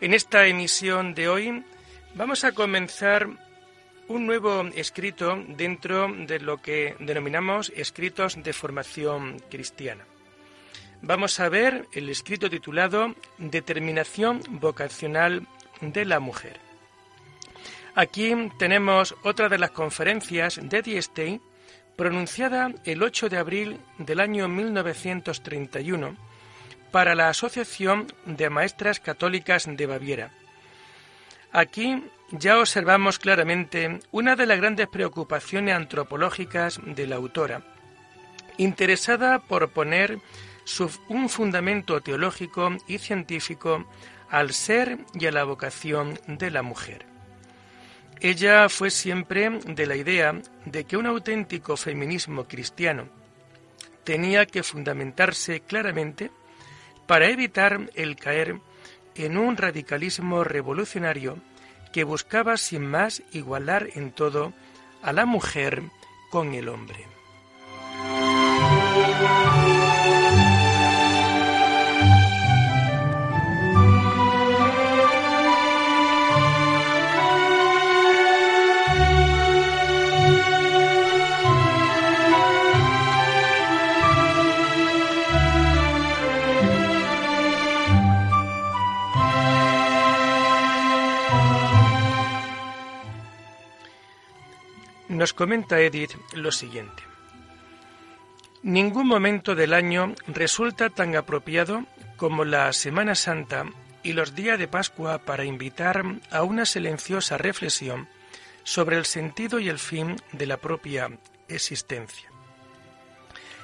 En esta emisión de hoy vamos a comenzar un nuevo escrito dentro de lo que denominamos escritos de formación cristiana. Vamos a ver el escrito titulado Determinación vocacional de la mujer. Aquí tenemos otra de las conferencias de Edith Stein pronunciada el 8 de abril del año 1931 para la Asociación de Maestras Católicas de Baviera. Aquí ya observamos claramente una de las grandes preocupaciones antropológicas de la autora, interesada por poner un fundamento teológico y científico al ser y a la vocación de la mujer. Ella fue siempre de la idea de que un auténtico feminismo cristiano tenía que fundamentarse claramente para evitar el caer en un radicalismo revolucionario que buscaba sin más igualar en todo a la mujer con el hombre. Nos comenta Edith lo siguiente. Ningún momento del año resulta tan apropiado como la Semana Santa y los días de Pascua para invitar a una silenciosa reflexión sobre el sentido y el fin de la propia existencia.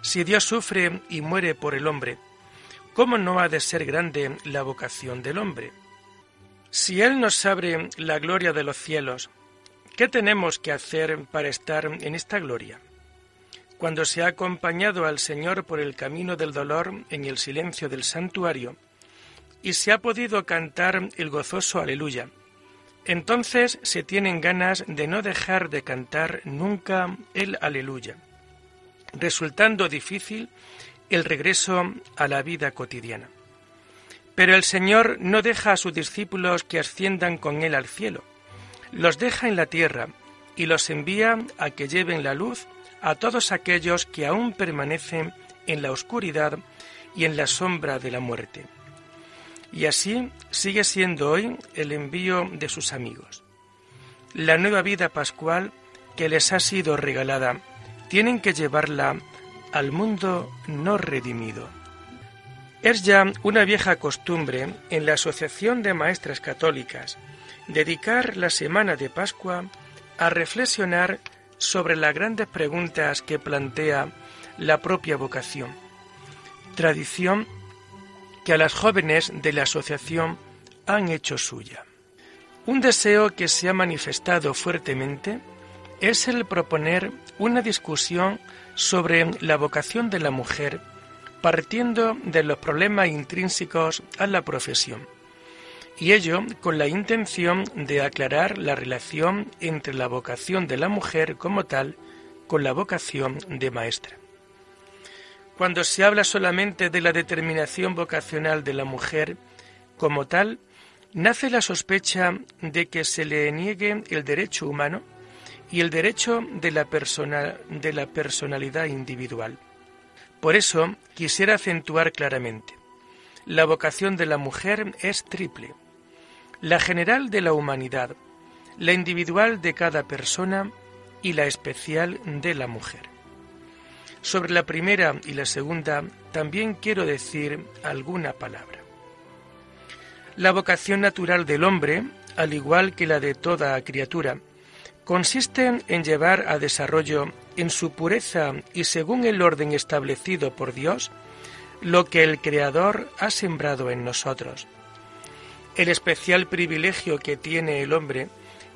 Si Dios sufre y muere por el hombre, ¿cómo no ha de ser grande la vocación del hombre? Si Él nos abre la gloria de los cielos, ¿Qué tenemos que hacer para estar en esta gloria? Cuando se ha acompañado al Señor por el camino del dolor en el silencio del santuario y se ha podido cantar el gozoso aleluya, entonces se tienen ganas de no dejar de cantar nunca el aleluya, resultando difícil el regreso a la vida cotidiana. Pero el Señor no deja a sus discípulos que asciendan con Él al cielo, los deja en la tierra y los envía a que lleven la luz a todos aquellos que aún permanecen en la oscuridad y en la sombra de la muerte. Y así sigue siendo hoy el envío de sus amigos. La nueva vida pascual que les ha sido regalada, tienen que llevarla al mundo no redimido. Es ya una vieja costumbre en la Asociación de Maestras Católicas dedicar la semana de Pascua a reflexionar sobre las grandes preguntas que plantea la propia vocación, tradición que a las jóvenes de la asociación han hecho suya. Un deseo que se ha manifestado fuertemente es el proponer una discusión sobre la vocación de la mujer partiendo de los problemas intrínsecos a la profesión y ello con la intención de aclarar la relación entre la vocación de la mujer como tal con la vocación de maestra. Cuando se habla solamente de la determinación vocacional de la mujer como tal, nace la sospecha de que se le niegue el derecho humano y el derecho de la, de la personalidad individual. Por eso quisiera acentuar claramente, la vocación de la mujer es triple la general de la humanidad, la individual de cada persona y la especial de la mujer. Sobre la primera y la segunda también quiero decir alguna palabra. La vocación natural del hombre, al igual que la de toda criatura, consiste en llevar a desarrollo en su pureza y según el orden establecido por Dios lo que el Creador ha sembrado en nosotros El especial privilegio que tiene el hombre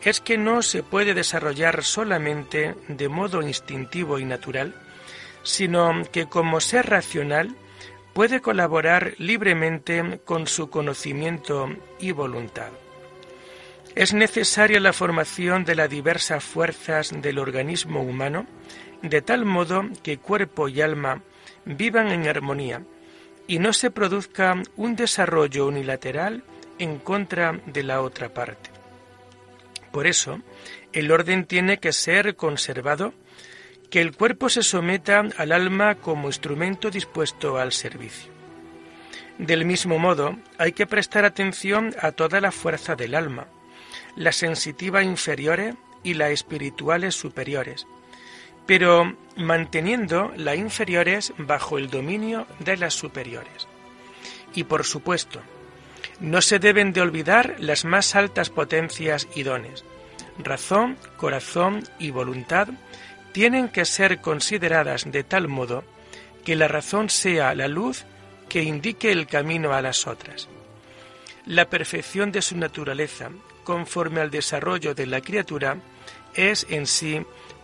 es que no se puede desarrollar solamente de modo instintivo y natural, sino que como ser racional puede colaborar libremente con su conocimiento y voluntad. Es necesaria la formación de las diversas fuerzas del organismo humano, de tal modo que cuerpo y alma vivan en armonía y no se produzca un desarrollo unilateral en contra de la otra parte. Por eso, el orden tiene que ser conservado, que el cuerpo se someta al alma como instrumento dispuesto al servicio. Del mismo modo, hay que prestar atención a toda la fuerza del alma, las sensitivas inferiores y las espirituales superiores, pero manteniendo las inferiores bajo el dominio de las superiores. Y por supuesto, no se deben de olvidar las más altas potencias y dones. Razón, corazón y voluntad tienen que ser consideradas de tal modo que la razón sea la luz que indique el camino a las otras. La perfección de su naturaleza, conforme al desarrollo de la criatura, es en sí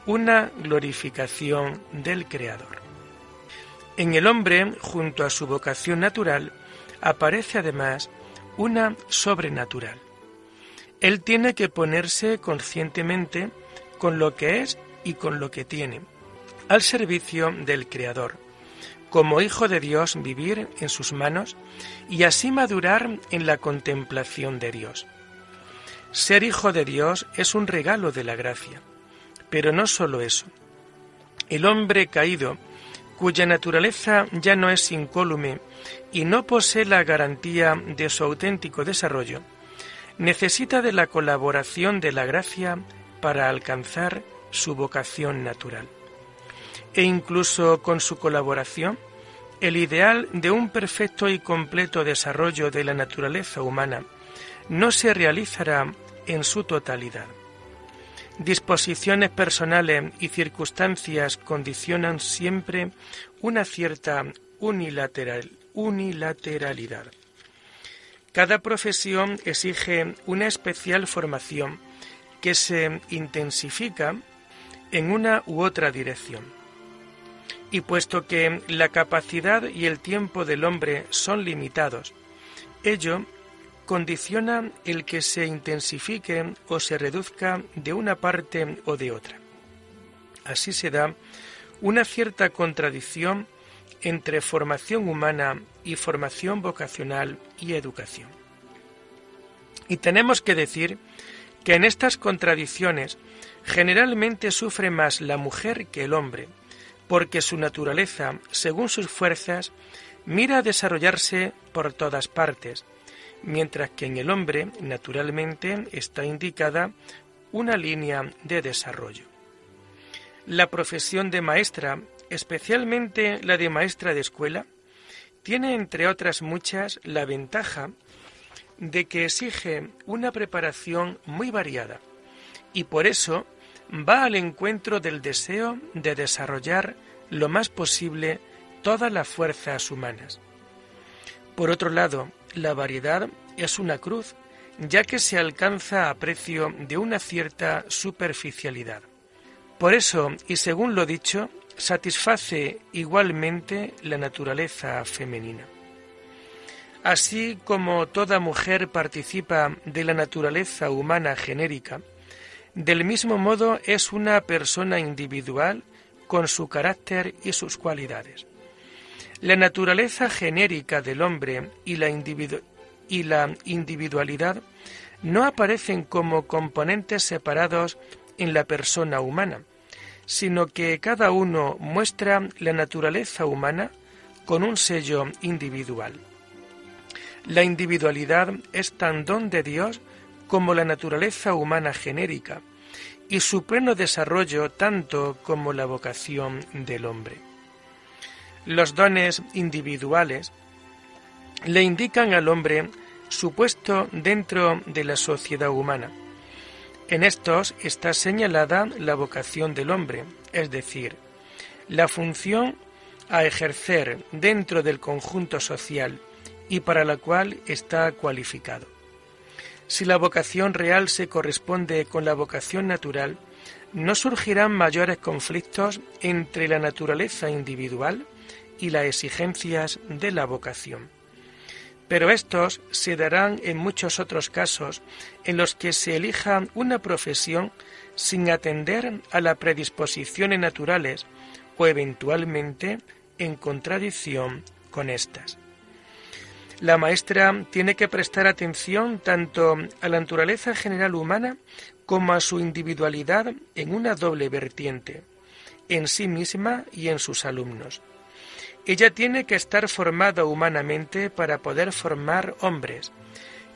una glorificación del Creador. En el hombre, junto a su vocación natural, aparece además una sobrenatural. Él tiene que ponerse conscientemente con lo que es y con lo que tiene, al servicio del Creador, como hijo de Dios vivir en sus manos y así madurar en la contemplación de Dios. Ser hijo de Dios es un regalo de la gracia pero no solo eso. El hombre caído, cuya naturaleza ya no es incólume y no posee la garantía de su auténtico desarrollo, necesita de la colaboración de la gracia para alcanzar su vocación natural. E incluso con su colaboración, el ideal de un perfecto y completo desarrollo de la naturaleza humana no se realizará en su totalidad. Disposiciones personales y circunstancias condicionan siempre una cierta unilateralidad. Cada profesión exige una especial formación que se intensifica en una u otra dirección. Y puesto que la capacidad y el tiempo del hombre son limitados, ello condiciona el que se intensifique o se reduzca de una parte o de otra. Así se da una cierta contradicción entre formación humana y formación vocacional y educación. Y tenemos que decir que en estas contradicciones generalmente sufre más la mujer que el hombre, porque su naturaleza, según sus fuerzas, mira a desarrollarse por todas partes, mientras que en el hombre, naturalmente, está indicada una línea de desarrollo. La profesión de maestra, especialmente la de maestra de escuela, tiene, entre otras muchas, la ventaja de que exige una preparación muy variada y por eso va al encuentro del deseo de desarrollar lo más posible todas las fuerzas humanas. Por otro lado, la variedad es una cruz, ya que se alcanza a precio de una cierta superficialidad. Por eso, y según lo dicho, satisface igualmente la naturaleza femenina. Así como toda mujer participa de la naturaleza humana genérica, del mismo modo es una persona individual con su carácter y sus cualidades. La naturaleza genérica del hombre y la, individualidad no aparecen como componentes separados en la persona humana, sino que cada uno muestra la naturaleza humana con un sello individual. La individualidad es tan don de Dios como la naturaleza humana genérica, y su pleno desarrollo tanto como la vocación del hombre. Los dones individuales le indican al hombre su puesto dentro de la sociedad humana. En estos está señalada la vocación del hombre, es decir, la función a ejercer dentro del conjunto social y para la cual está cualificado. Si la vocación real se corresponde con la vocación natural, no surgirán mayores conflictos entre la naturaleza individual y las exigencias de la vocación. Pero estos se darán en muchos otros casos en los que se elija una profesión sin atender a las predisposiciones naturales o eventualmente en contradicción con estas. La maestra tiene que prestar atención tanto a la naturaleza general humana como a su individualidad en una doble vertiente, en sí misma y en sus alumnos. Ella tiene que estar formada humanamente para poder formar hombres.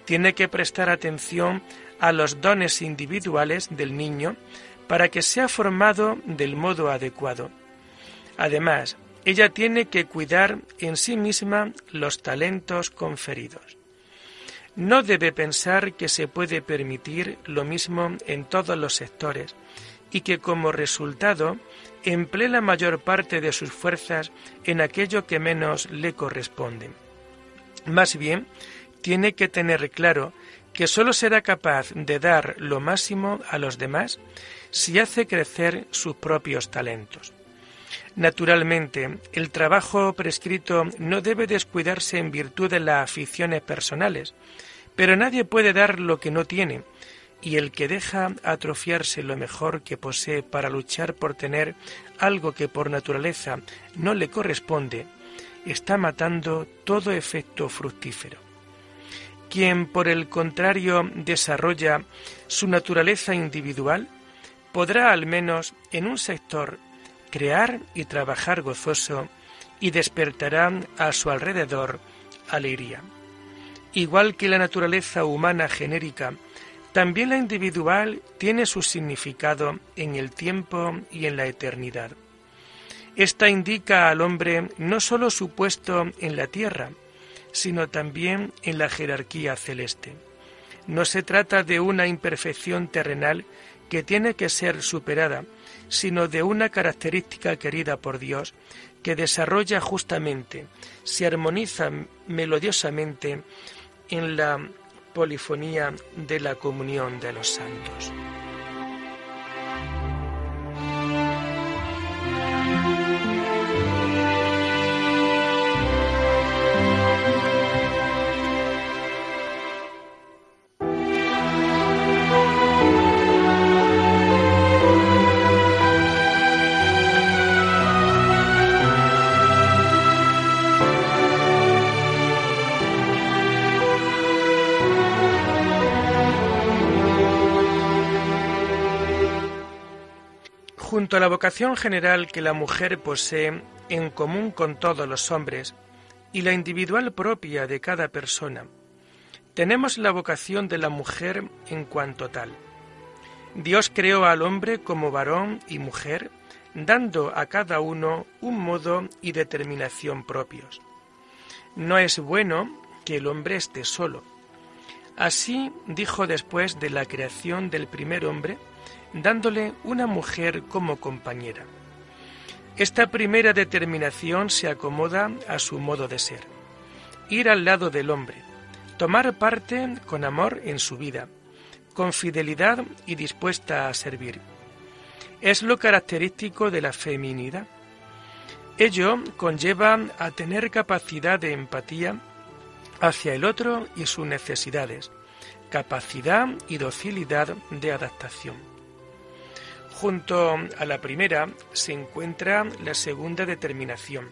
Tiene que prestar atención a los dones individuales del niño para que sea formado del modo adecuado. Además, ella tiene que cuidar en sí misma los talentos conferidos. No debe pensar que se puede permitir lo mismo en todos los sectores y que como resultado emplee la mayor parte de sus fuerzas en aquello que menos le corresponde. Más bien, tiene que tener claro que sólo será capaz de dar lo máximo a los demás si hace crecer sus propios talentos. Naturalmente, el trabajo prescrito no debe descuidarse en virtud de las aficiones personales, pero nadie puede dar lo que no tiene, y el que deja atrofiarse lo mejor que posee para luchar por tener algo que por naturaleza no le corresponde, está matando todo efecto fructífero. Quien, por el contrario, desarrolla su naturaleza individual, podrá al menos en un sector crear y trabajar gozoso y despertará a su alrededor alegría. Igual que la naturaleza humana genérica, también la individual tiene su significado en el tiempo y en la eternidad. Esta indica al hombre no sólo su puesto en la tierra, sino también en la jerarquía celeste. No se trata de una imperfección terrenal que tiene que ser superada, sino de una característica querida por Dios que desarrolla justamente, se armoniza melodiosamente en la polifonía de la comunión de los santos. Junto a la vocación general que la mujer posee en común con todos los hombres y la individual propia de cada persona, tenemos la vocación de la mujer en cuanto tal. Dios creó al hombre como varón y mujer, dando a cada uno un modo y determinación propios. No es bueno que el hombre esté solo. Así dijo después de la creación del primer hombre, dándole una mujer como compañera. Esta primera determinación se acomoda a su modo de ser. Ir al lado del hombre, tomar parte con amor en su vida, con fidelidad y dispuesta a servir. Es lo característico de la feminidad. Ello conlleva a tener capacidad de empatía hacia el otro y sus necesidades, capacidad y docilidad de adaptación. Junto a la primera se encuentra la segunda determinación.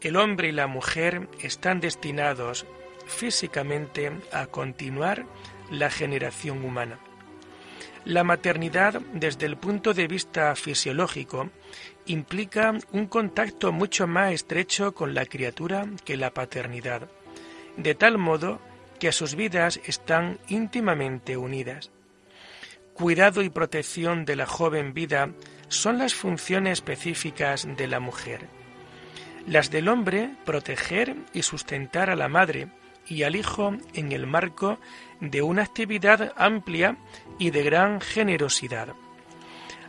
El hombre y la mujer están destinados físicamente a continuar la generación humana. La maternidad, desde el punto de vista fisiológico, implica un contacto mucho más estrecho con la criatura que la paternidad, de tal modo que sus vidas están íntimamente unidas cuidado y protección de la joven vida son las funciones específicas de la mujer. Las del hombre, proteger y sustentar a la madre y al hijo en el marco de una actividad amplia y de gran generosidad.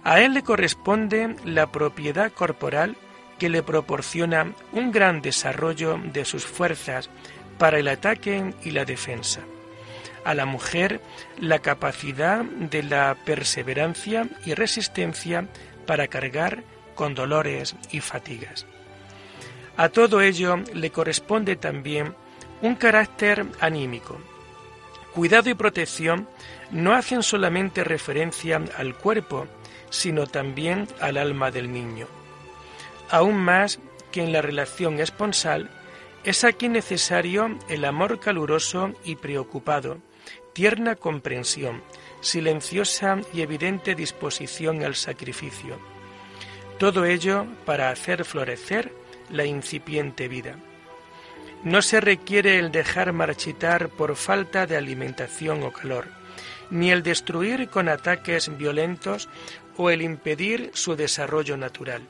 A él le corresponde la propiedad corporal que le proporciona un gran desarrollo de sus fuerzas para el ataque y la defensa. a la mujer la capacidad de la perseverancia y resistencia para cargar con dolores y fatigas. A todo ello le corresponde también un carácter anímico. Cuidado y protección no hacen solamente referencia al cuerpo, sino también al alma del niño. Aún más que en la relación esponsal, es aquí necesario el amor caluroso y preocupado, tierna comprensión, silenciosa y evidente disposición al sacrificio. Todo ello para hacer florecer la incipiente vida. No se requiere el dejar marchitar por falta de alimentación o calor, ni el destruir con ataques violentos o el impedir su desarrollo natural.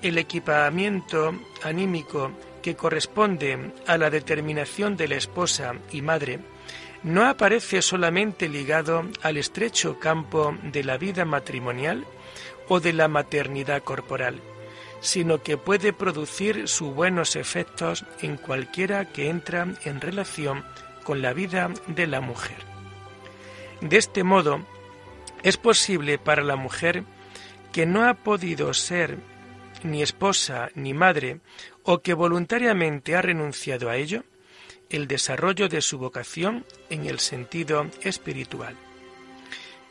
El equipamiento anímico que corresponde a la determinación de la esposa y madre no aparece solamente ligado al estrecho campo de la vida matrimonial o de la maternidad corporal, sino que puede producir sus buenos efectos en cualquiera que entra en relación con la vida de la mujer. De este modo, es posible para la mujer que no ha podido ser ni esposa ni madre o que voluntariamente ha renunciado a ello, el desarrollo de su vocación en el sentido espiritual.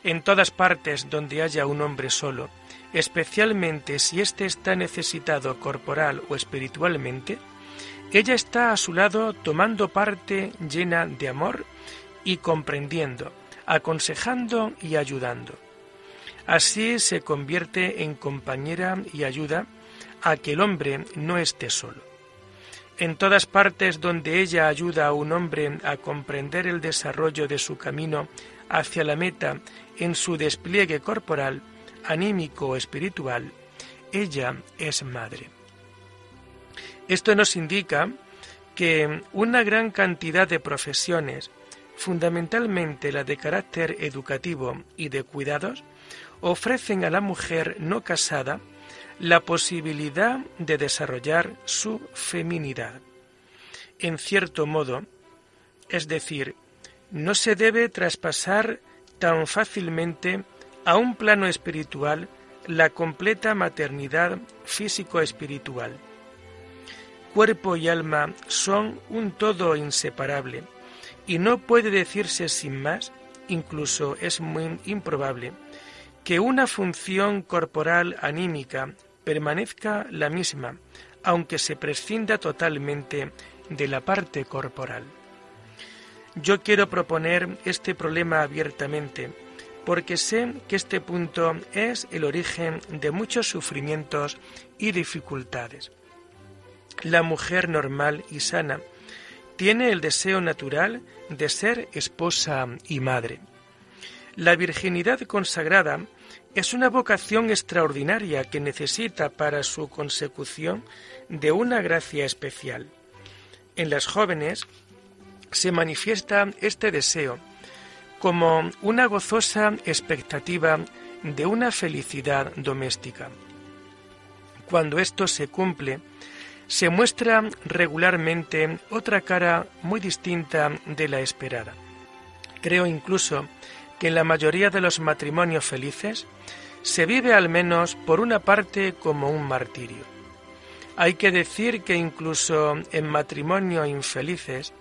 En todas partes donde haya un hombre solo, especialmente si éste está necesitado corporal o espiritualmente, ella está a su lado tomando parte llena de amor y comprendiendo, aconsejando y ayudando. Así se convierte en compañera y ayuda a que el hombre no esté solo. En todas partes donde ella ayuda a un hombre a comprender el desarrollo de su camino hacia la meta en su despliegue corporal, anímico o espiritual, ella es madre. Esto nos indica que una gran cantidad de profesiones, fundamentalmente la de carácter educativo y de cuidados, ofrecen a la mujer no casada la posibilidad de desarrollar su feminidad. En cierto modo, es decir, no se debe traspasar tan fácilmente a un plano espiritual la completa maternidad físico-espiritual. Cuerpo y alma son un todo inseparable y no puede decirse sin más, incluso es muy improbable, que una función corporal anímica permanezca la misma, aunque se prescinda totalmente de la parte corporal. Yo quiero proponer este problema abiertamente, porque sé que este punto es el origen de muchos sufrimientos y dificultades. La mujer normal y sana tiene el deseo natural de ser esposa y madre. La virginidad consagrada es una vocación extraordinaria que necesita para su consecución de una gracia especial. En las jóvenes se manifiesta este deseo como una gozosa expectativa de una felicidad doméstica. Cuando esto se cumple, se muestra regularmente otra cara muy distinta de la esperada. Creo incluso que en la mayoría de los matrimonios felices se vive al menos por una parte como un martirio. Hay que decir que incluso en matrimonios infelices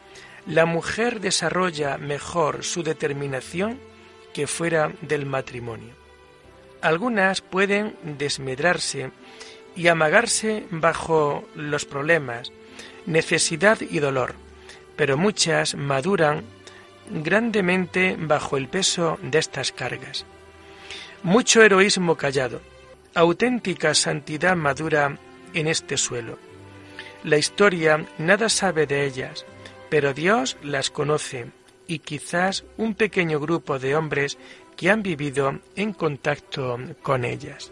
la mujer desarrolla mejor su determinación que fuera del matrimonio. Algunas pueden desmedrarse y amagarse bajo los problemas, necesidad y dolor, pero muchas maduran grandemente bajo el peso de estas cargas. Mucho heroísmo callado, auténtica santidad madura en este suelo. La historia nada sabe de ellas, pero Dios las conoce y quizás un pequeño grupo de hombres que han vivido en contacto con ellas.